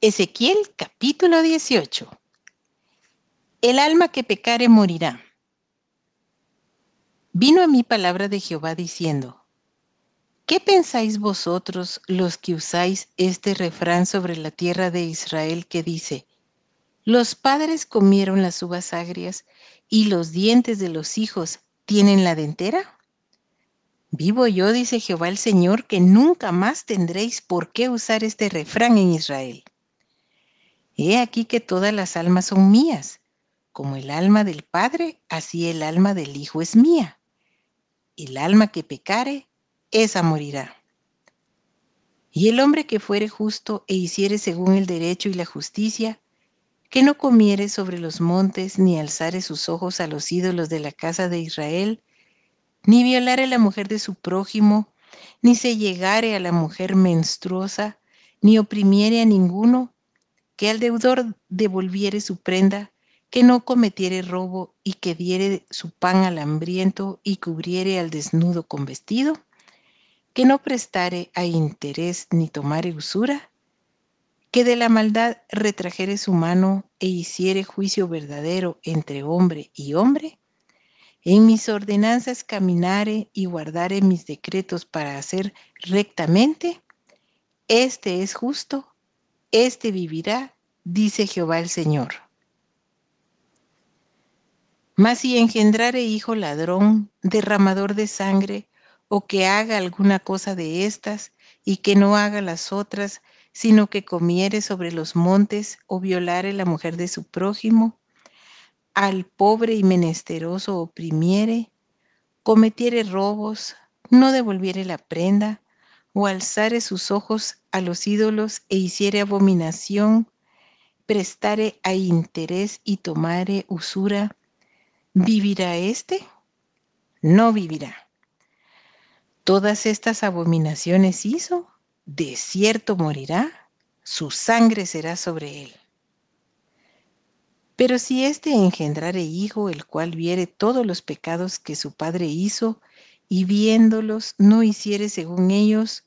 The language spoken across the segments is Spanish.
Ezequiel capítulo 18. El alma que pecare morirá. Vino a mí palabra de Jehová diciendo, ¿qué pensáis vosotros los que usáis este refrán sobre la tierra de Israel que dice, los padres comieron las uvas agrias y los dientes de los hijos tienen la dentera? Vivo yo, dice Jehová el Señor, que nunca más tendréis por qué usar este refrán en Israel. He aquí que todas las almas son mías, como el alma del Padre, así el alma del Hijo es mía. El alma que pecare, esa morirá. Y el hombre que fuere justo e hiciere según el derecho y la justicia, que no comiere sobre los montes, ni alzare sus ojos a los ídolos de la casa de Israel, ni violare la mujer de su prójimo, ni se llegare a la mujer menstruosa, ni oprimiere a ninguno, que al deudor devolviere su prenda, que no cometiere robo y que diere su pan al hambriento y cubriere al desnudo con vestido, que no prestare a interés ni tomare usura, que de la maldad retrajere su mano e hiciere juicio verdadero entre hombre y hombre, en mis ordenanzas caminare y guardare mis decretos para hacer rectamente, este es justo, este vivirá, dice Jehová el Señor. Mas si engendrare hijo ladrón, derramador de sangre, o que haga alguna cosa de estas, y que no haga las otras, sino que comiere sobre los montes, o violare la mujer de su prójimo, al pobre y menesteroso oprimiere, cometiere robos, no devolviere la prenda, o alzare sus ojos a los ídolos e hiciere abominación, prestare a interés y tomare usura, ¿vivirá éste? No vivirá. Todas estas abominaciones hizo, de cierto morirá, su sangre será sobre él. Pero si éste engendrare hijo, el cual viere todos los pecados que su padre hizo, y viéndolos no hiciere según ellos,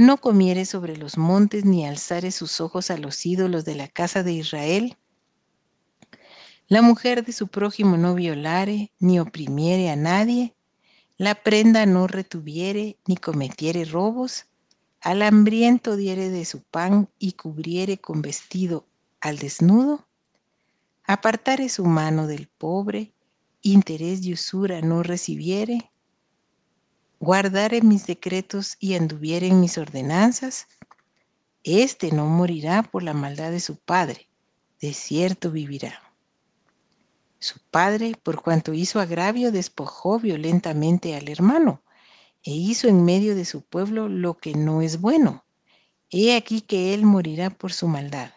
no comiere sobre los montes ni alzare sus ojos a los ídolos de la casa de Israel, la mujer de su prójimo no violare, ni oprimiere a nadie, la prenda no retuviere, ni cometiere robos, al hambriento diere de su pan y cubriere con vestido al desnudo, apartare su mano del pobre, interés y usura no recibiere, guardare mis decretos y anduviere en mis ordenanzas, éste no morirá por la maldad de su padre, de cierto vivirá. Su padre, por cuanto hizo agravio, despojó violentamente al hermano, e hizo en medio de su pueblo lo que no es bueno. He aquí que él morirá por su maldad.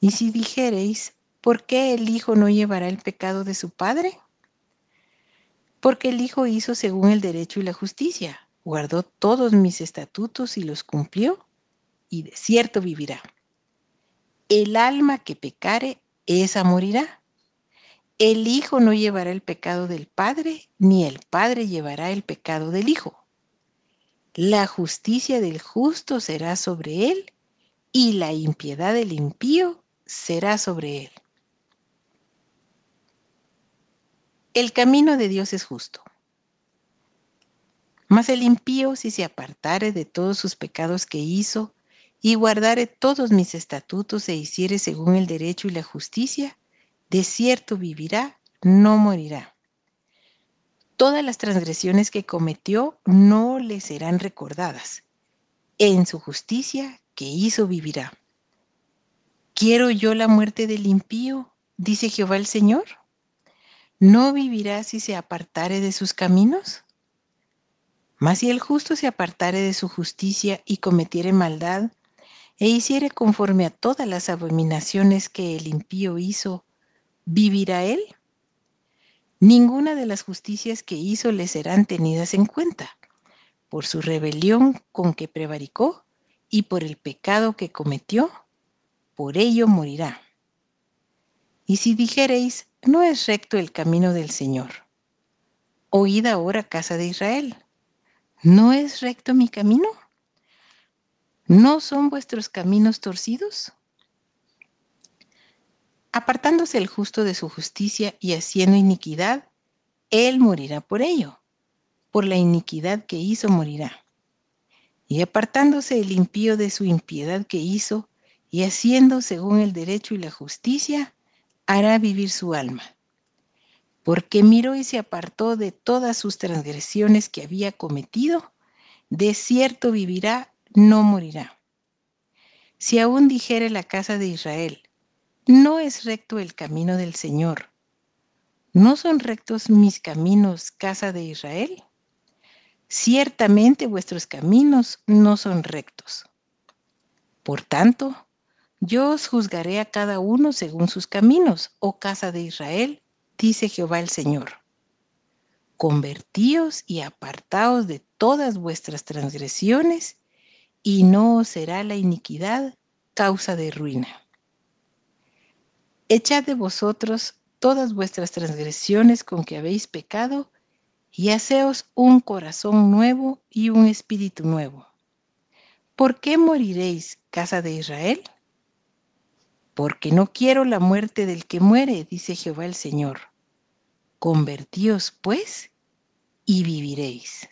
Y si dijereis, ¿por qué el Hijo no llevará el pecado de su Padre? Porque el Hijo hizo según el derecho y la justicia, guardó todos mis estatutos y los cumplió, y de cierto vivirá. El alma que pecare, esa morirá. El Hijo no llevará el pecado del Padre, ni el Padre llevará el pecado del Hijo. La justicia del justo será sobre él, y la impiedad del impío será sobre él. El camino de Dios es justo. Mas el impío, si se apartare de todos sus pecados que hizo, y guardare todos mis estatutos e hiciere según el derecho y la justicia, de cierto vivirá, no morirá. Todas las transgresiones que cometió no le serán recordadas. En su justicia que hizo vivirá. ¿Quiero yo la muerte del impío? dice Jehová el Señor. ¿No vivirá si se apartare de sus caminos? Mas si el justo se apartare de su justicia y cometiere maldad, e hiciere conforme a todas las abominaciones que el impío hizo, ¿vivirá él? Ninguna de las justicias que hizo le serán tenidas en cuenta, por su rebelión con que prevaricó y por el pecado que cometió por ello morirá. Y si dijereis, no es recto el camino del Señor, oíd ahora casa de Israel, ¿no es recto mi camino? ¿No son vuestros caminos torcidos? Apartándose el justo de su justicia y haciendo iniquidad, él morirá por ello. Por la iniquidad que hizo morirá. Y apartándose el impío de su impiedad que hizo, y haciendo según el derecho y la justicia, hará vivir su alma. Porque miró y se apartó de todas sus transgresiones que había cometido, de cierto vivirá, no morirá. Si aún dijere la casa de Israel, no es recto el camino del Señor, ¿no son rectos mis caminos, casa de Israel? Ciertamente vuestros caminos no son rectos. Por tanto, yo os juzgaré a cada uno según sus caminos, oh casa de Israel, dice Jehová el Señor. Convertíos y apartaos de todas vuestras transgresiones, y no os será la iniquidad causa de ruina. Echad de vosotros todas vuestras transgresiones con que habéis pecado, y haceos un corazón nuevo y un espíritu nuevo. ¿Por qué moriréis, casa de Israel? Porque no quiero la muerte del que muere, dice Jehová el Señor. Convertíos, pues, y viviréis.